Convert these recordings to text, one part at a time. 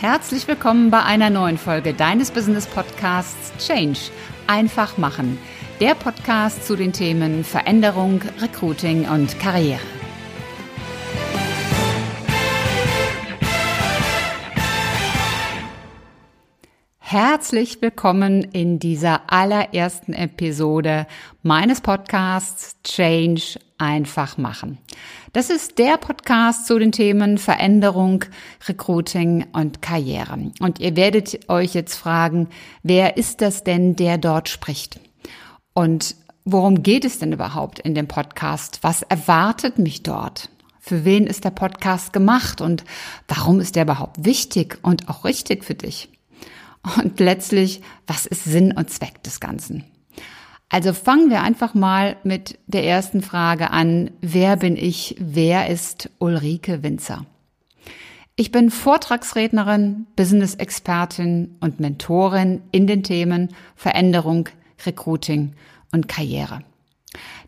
Herzlich willkommen bei einer neuen Folge deines Business Podcasts Change. Einfach machen. Der Podcast zu den Themen Veränderung, Recruiting und Karriere. Herzlich willkommen in dieser allerersten Episode meines Podcasts Change einfach machen. Das ist der Podcast zu den Themen Veränderung, Recruiting und Karriere. Und ihr werdet euch jetzt fragen, wer ist das denn, der dort spricht? Und worum geht es denn überhaupt in dem Podcast? Was erwartet mich dort? Für wen ist der Podcast gemacht und warum ist der überhaupt wichtig und auch richtig für dich? Und letztlich, was ist Sinn und Zweck des Ganzen? Also fangen wir einfach mal mit der ersten Frage an. Wer bin ich? Wer ist Ulrike Winzer? Ich bin Vortragsrednerin, Business-Expertin und Mentorin in den Themen Veränderung, Recruiting und Karriere.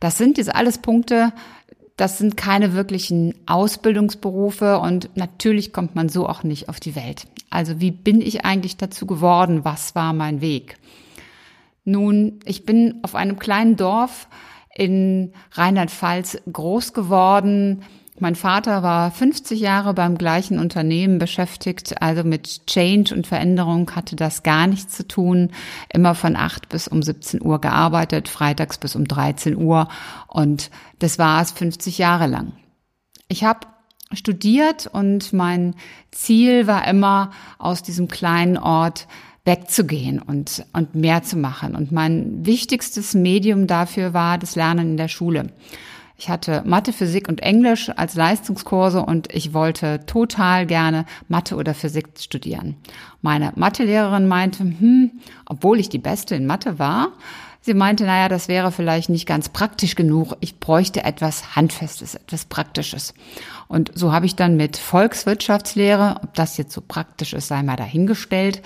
Das sind diese alles Punkte, das sind keine wirklichen Ausbildungsberufe und natürlich kommt man so auch nicht auf die Welt. Also wie bin ich eigentlich dazu geworden? Was war mein Weg? Nun, ich bin auf einem kleinen Dorf in Rheinland-Pfalz groß geworden. Mein Vater war 50 Jahre beim gleichen Unternehmen beschäftigt, also mit Change und Veränderung hatte das gar nichts zu tun. Immer von 8 bis um 17 Uhr gearbeitet, freitags bis um 13 Uhr und das war es 50 Jahre lang. Ich habe studiert und mein Ziel war immer aus diesem kleinen Ort wegzugehen und, und mehr zu machen. Und mein wichtigstes Medium dafür war das Lernen in der Schule. Ich hatte Mathe, Physik und Englisch als Leistungskurse und ich wollte total gerne Mathe oder Physik studieren. Meine Mathelehrerin meinte, hm, obwohl ich die Beste in Mathe war, sie meinte, naja, das wäre vielleicht nicht ganz praktisch genug. Ich bräuchte etwas Handfestes, etwas Praktisches. Und so habe ich dann mit Volkswirtschaftslehre, ob das jetzt so praktisch ist, sei mal dahingestellt,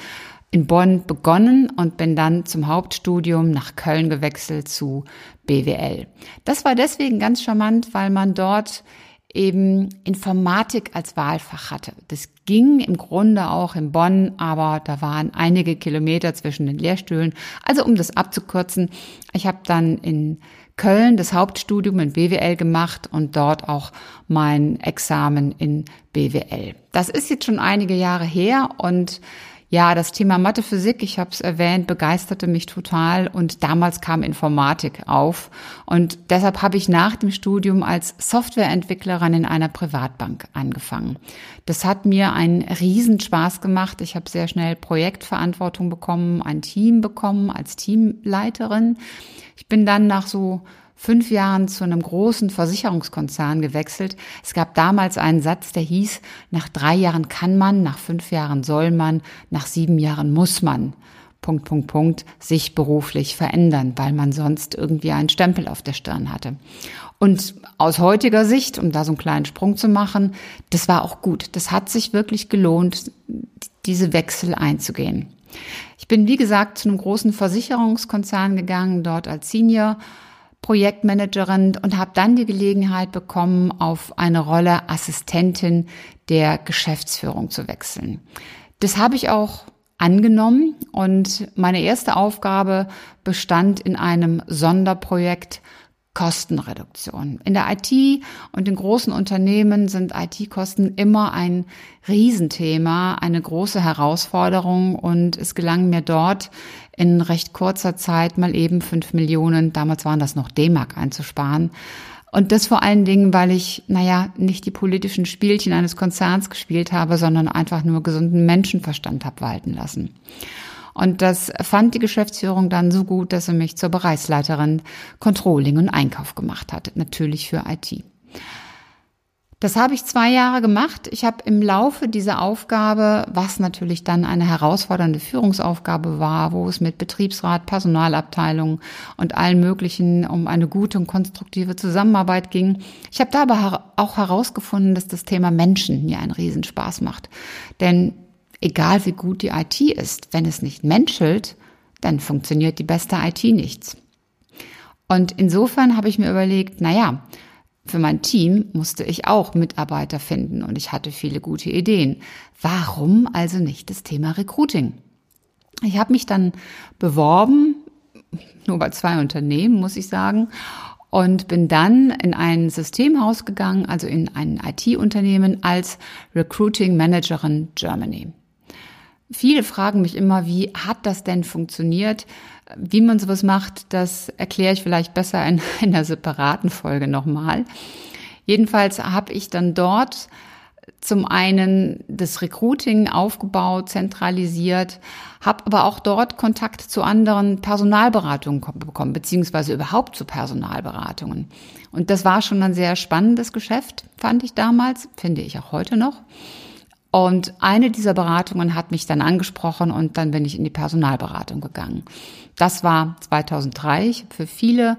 in Bonn begonnen und bin dann zum Hauptstudium nach Köln gewechselt zu BWL. Das war deswegen ganz charmant, weil man dort eben Informatik als Wahlfach hatte. Das ging im Grunde auch in Bonn, aber da waren einige Kilometer zwischen den Lehrstühlen. Also um das abzukürzen, ich habe dann in Köln das Hauptstudium in BWL gemacht und dort auch mein Examen in BWL. Das ist jetzt schon einige Jahre her und ja, das Thema Mathe, Physik, ich habe es erwähnt, begeisterte mich total und damals kam Informatik auf und deshalb habe ich nach dem Studium als Softwareentwicklerin in einer Privatbank angefangen. Das hat mir einen Riesenspaß gemacht. Ich habe sehr schnell Projektverantwortung bekommen, ein Team bekommen als Teamleiterin. Ich bin dann nach so fünf Jahren zu einem großen Versicherungskonzern gewechselt. Es gab damals einen Satz, der hieß, nach drei Jahren kann man, nach fünf Jahren soll man, nach sieben Jahren muss man. Punkt, Punkt, Punkt, sich beruflich verändern, weil man sonst irgendwie einen Stempel auf der Stirn hatte. Und aus heutiger Sicht, um da so einen kleinen Sprung zu machen, das war auch gut. Das hat sich wirklich gelohnt, diese Wechsel einzugehen. Ich bin, wie gesagt, zu einem großen Versicherungskonzern gegangen, dort als Senior Projektmanagerin und habe dann die Gelegenheit bekommen, auf eine Rolle Assistentin der Geschäftsführung zu wechseln. Das habe ich auch angenommen und meine erste Aufgabe bestand in einem Sonderprojekt Kostenreduktion. In der IT und in großen Unternehmen sind IT-Kosten immer ein Riesenthema, eine große Herausforderung und es gelang mir dort in recht kurzer Zeit mal eben fünf Millionen, damals waren das noch D-Mark einzusparen. Und das vor allen Dingen, weil ich, naja, nicht die politischen Spielchen eines Konzerns gespielt habe, sondern einfach nur gesunden Menschenverstand habe walten lassen. Und das fand die Geschäftsführung dann so gut, dass sie mich zur Bereichsleiterin Controlling und Einkauf gemacht hat, natürlich für IT. Das habe ich zwei Jahre gemacht. Ich habe im Laufe dieser Aufgabe, was natürlich dann eine herausfordernde Führungsaufgabe war, wo es mit Betriebsrat, Personalabteilung und allen möglichen um eine gute und konstruktive Zusammenarbeit ging. Ich habe da aber auch herausgefunden, dass das Thema Menschen mir einen Riesenspaß macht. Denn egal wie gut die IT ist, wenn es nicht menschelt, dann funktioniert die beste IT nichts. Und insofern habe ich mir überlegt, na ja, für mein Team musste ich auch Mitarbeiter finden und ich hatte viele gute Ideen. Warum also nicht das Thema Recruiting? Ich habe mich dann beworben, nur bei zwei Unternehmen, muss ich sagen, und bin dann in ein Systemhaus gegangen, also in ein IT-Unternehmen als Recruiting Managerin Germany. Viele fragen mich immer, wie hat das denn funktioniert? Wie man sowas macht, das erkläre ich vielleicht besser in, in einer separaten Folge nochmal. Jedenfalls habe ich dann dort zum einen das Recruiting aufgebaut, zentralisiert, habe aber auch dort Kontakt zu anderen Personalberatungen bekommen, beziehungsweise überhaupt zu Personalberatungen. Und das war schon ein sehr spannendes Geschäft, fand ich damals, finde ich auch heute noch. Und eine dieser Beratungen hat mich dann angesprochen und dann bin ich in die Personalberatung gegangen. Das war 2003 für viele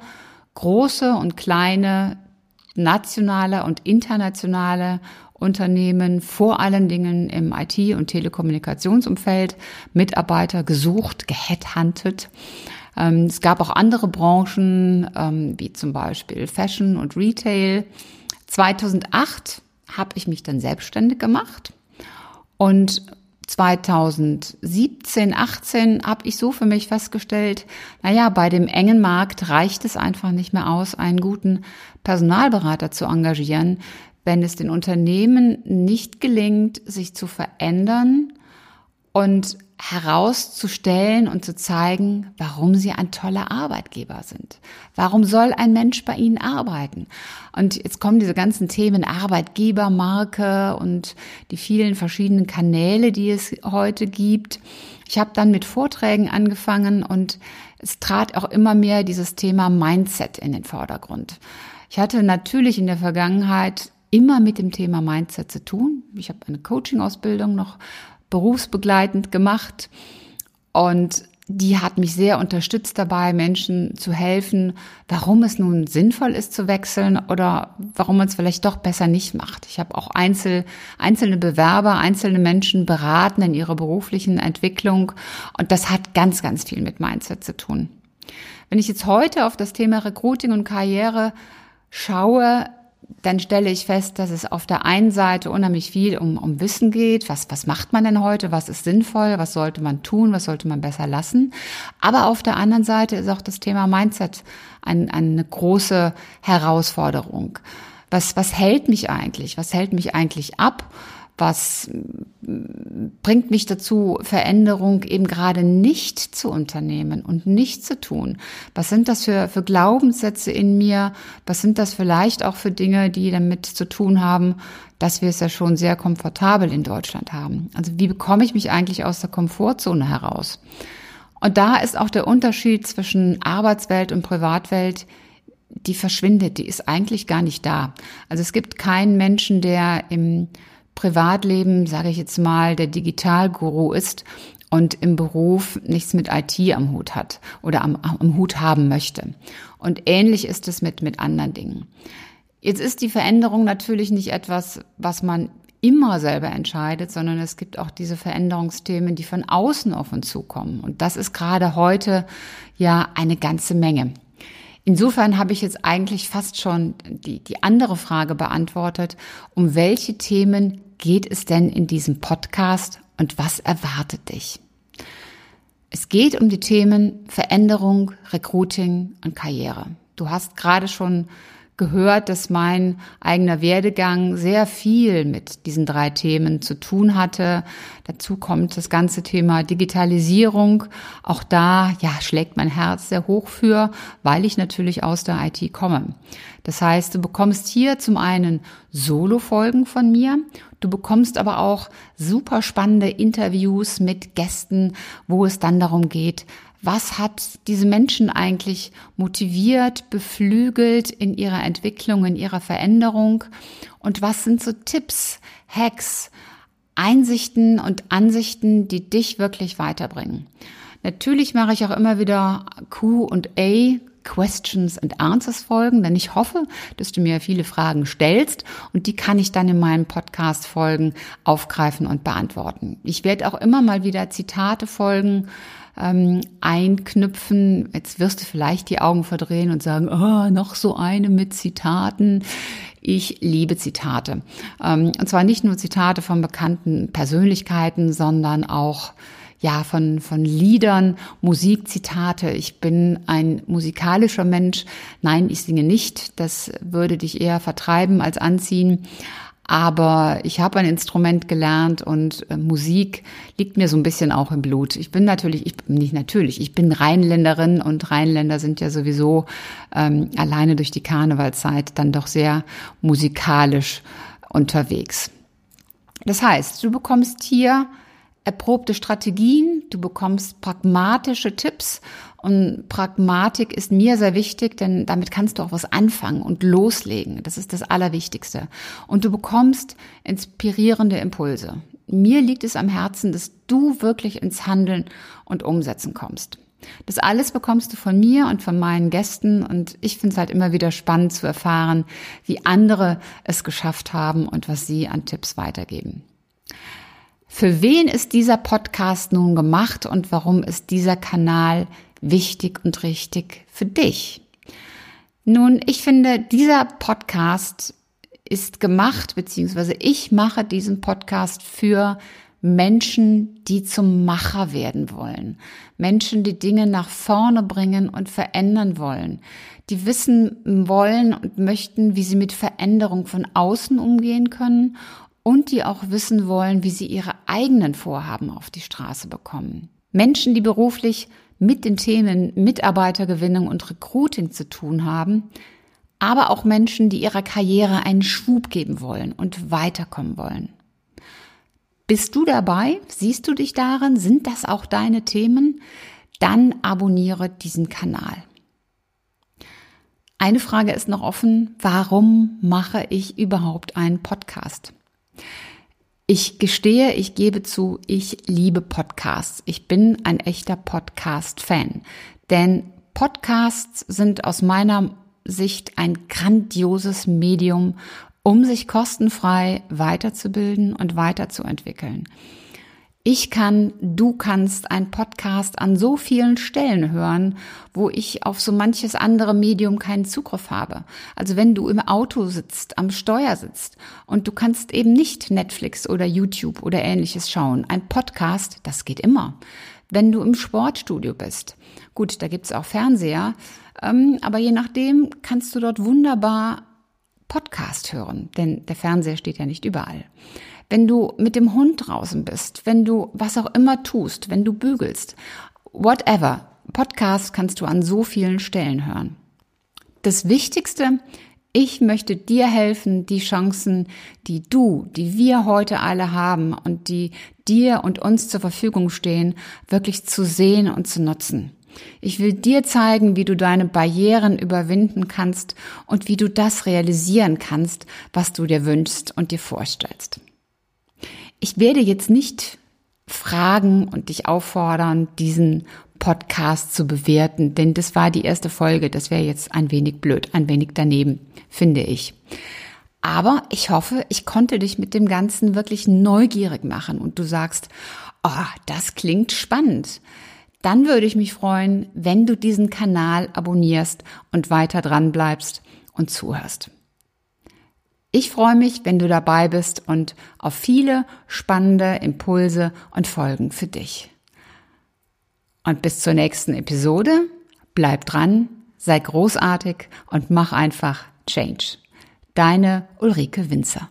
große und kleine nationale und internationale Unternehmen, vor allen Dingen im IT- und Telekommunikationsumfeld, Mitarbeiter gesucht, geheadhuntet. Ähm, es gab auch andere Branchen, ähm, wie zum Beispiel Fashion und Retail. 2008 habe ich mich dann selbstständig gemacht und 2017, 18 habe ich so für mich festgestellt, naja, bei dem engen Markt reicht es einfach nicht mehr aus, einen guten Personalberater zu engagieren, wenn es den Unternehmen nicht gelingt, sich zu verändern. Und herauszustellen und zu zeigen, warum sie ein toller Arbeitgeber sind. Warum soll ein Mensch bei ihnen arbeiten? Und jetzt kommen diese ganzen Themen Arbeitgebermarke und die vielen verschiedenen Kanäle, die es heute gibt. Ich habe dann mit Vorträgen angefangen und es trat auch immer mehr dieses Thema Mindset in den Vordergrund. Ich hatte natürlich in der Vergangenheit immer mit dem Thema Mindset zu tun. Ich habe eine Coaching-Ausbildung noch berufsbegleitend gemacht und die hat mich sehr unterstützt dabei, Menschen zu helfen, warum es nun sinnvoll ist zu wechseln oder warum man es vielleicht doch besser nicht macht. Ich habe auch einzel, einzelne Bewerber, einzelne Menschen beraten in ihrer beruflichen Entwicklung und das hat ganz, ganz viel mit Mindset zu tun. Wenn ich jetzt heute auf das Thema Recruiting und Karriere schaue, dann stelle ich fest, dass es auf der einen Seite unheimlich viel um, um Wissen geht. Was, was macht man denn heute? Was ist sinnvoll? Was sollte man tun? Was sollte man besser lassen? Aber auf der anderen Seite ist auch das Thema Mindset ein, eine große Herausforderung. Was, was hält mich eigentlich? Was hält mich eigentlich ab? Was bringt mich dazu, Veränderung eben gerade nicht zu unternehmen und nicht zu tun? Was sind das für, für Glaubenssätze in mir? Was sind das vielleicht auch für Dinge, die damit zu tun haben, dass wir es ja schon sehr komfortabel in Deutschland haben? Also wie bekomme ich mich eigentlich aus der Komfortzone heraus? Und da ist auch der Unterschied zwischen Arbeitswelt und Privatwelt die verschwindet, die ist eigentlich gar nicht da. Also es gibt keinen Menschen, der im Privatleben, sage ich jetzt mal, der Digitalguru ist und im Beruf nichts mit IT am Hut hat oder am, am Hut haben möchte. Und ähnlich ist es mit, mit anderen Dingen. Jetzt ist die Veränderung natürlich nicht etwas, was man immer selber entscheidet, sondern es gibt auch diese Veränderungsthemen, die von außen auf uns zukommen. Und das ist gerade heute ja eine ganze Menge. Insofern habe ich jetzt eigentlich fast schon die, die andere Frage beantwortet. Um welche Themen geht es denn in diesem Podcast und was erwartet dich? Es geht um die Themen Veränderung, Recruiting und Karriere. Du hast gerade schon gehört, dass mein eigener Werdegang sehr viel mit diesen drei Themen zu tun hatte. Dazu kommt das ganze Thema Digitalisierung. Auch da, ja, schlägt mein Herz sehr hoch für, weil ich natürlich aus der IT komme. Das heißt, du bekommst hier zum einen Solo-Folgen von mir. Du bekommst aber auch super spannende Interviews mit Gästen, wo es dann darum geht, was hat diese Menschen eigentlich motiviert, beflügelt in ihrer Entwicklung, in ihrer Veränderung und was sind so Tipps, Hacks, Einsichten und Ansichten, die dich wirklich weiterbringen. Natürlich mache ich auch immer wieder Q und A, Questions and Answers Folgen, denn ich hoffe, dass du mir viele Fragen stellst und die kann ich dann in meinen Podcast Folgen aufgreifen und beantworten. Ich werde auch immer mal wieder Zitate folgen ähm, einknüpfen. Jetzt wirst du vielleicht die Augen verdrehen und sagen, oh, noch so eine mit Zitaten. Ich liebe Zitate. Ähm, und zwar nicht nur Zitate von bekannten Persönlichkeiten, sondern auch ja, von, von Liedern, Musikzitate. Ich bin ein musikalischer Mensch. Nein, ich singe nicht. Das würde dich eher vertreiben als anziehen. Aber ich habe ein Instrument gelernt und äh, Musik liegt mir so ein bisschen auch im Blut. Ich bin natürlich, ich bin nicht natürlich, ich bin Rheinländerin und Rheinländer sind ja sowieso ähm, alleine durch die Karnevalzeit dann doch sehr musikalisch unterwegs. Das heißt, du bekommst hier erprobte Strategien, du bekommst pragmatische Tipps und Pragmatik ist mir sehr wichtig, denn damit kannst du auch was anfangen und loslegen. Das ist das Allerwichtigste. Und du bekommst inspirierende Impulse. Mir liegt es am Herzen, dass du wirklich ins Handeln und Umsetzen kommst. Das alles bekommst du von mir und von meinen Gästen und ich finde es halt immer wieder spannend zu erfahren, wie andere es geschafft haben und was sie an Tipps weitergeben. Für wen ist dieser Podcast nun gemacht und warum ist dieser Kanal wichtig und richtig für dich? Nun, ich finde, dieser Podcast ist gemacht, beziehungsweise ich mache diesen Podcast für Menschen, die zum Macher werden wollen. Menschen, die Dinge nach vorne bringen und verändern wollen. Die wissen wollen und möchten, wie sie mit Veränderung von außen umgehen können und die auch wissen wollen, wie sie ihre eigenen Vorhaben auf die Straße bekommen. Menschen, die beruflich mit den Themen Mitarbeitergewinnung und Recruiting zu tun haben, aber auch Menschen, die ihrer Karriere einen Schwub geben wollen und weiterkommen wollen. Bist du dabei? Siehst du dich darin? Sind das auch deine Themen? Dann abonniere diesen Kanal. Eine Frage ist noch offen. Warum mache ich überhaupt einen Podcast? Ich gestehe, ich gebe zu, ich liebe Podcasts. Ich bin ein echter Podcast-Fan. Denn Podcasts sind aus meiner Sicht ein grandioses Medium, um sich kostenfrei weiterzubilden und weiterzuentwickeln. Ich kann, du kannst ein Podcast an so vielen Stellen hören, wo ich auf so manches andere Medium keinen Zugriff habe. Also wenn du im Auto sitzt, am Steuer sitzt und du kannst eben nicht Netflix oder YouTube oder ähnliches schauen. Ein Podcast, das geht immer. Wenn du im Sportstudio bist, gut, da gibt's auch Fernseher, ähm, aber je nachdem kannst du dort wunderbar Podcast hören, denn der Fernseher steht ja nicht überall wenn du mit dem Hund draußen bist, wenn du was auch immer tust, wenn du bügelst, whatever. Podcast kannst du an so vielen Stellen hören. Das Wichtigste, ich möchte dir helfen, die Chancen, die du, die wir heute alle haben und die dir und uns zur Verfügung stehen, wirklich zu sehen und zu nutzen. Ich will dir zeigen, wie du deine Barrieren überwinden kannst und wie du das realisieren kannst, was du dir wünschst und dir vorstellst. Ich werde jetzt nicht fragen und dich auffordern, diesen Podcast zu bewerten, denn das war die erste Folge. Das wäre jetzt ein wenig blöd, ein wenig daneben, finde ich. Aber ich hoffe, ich konnte dich mit dem Ganzen wirklich neugierig machen und du sagst, oh, das klingt spannend. Dann würde ich mich freuen, wenn du diesen Kanal abonnierst und weiter dran bleibst und zuhörst. Ich freue mich, wenn du dabei bist und auf viele spannende Impulse und Folgen für dich. Und bis zur nächsten Episode, bleib dran, sei großartig und mach einfach Change. Deine Ulrike Winzer.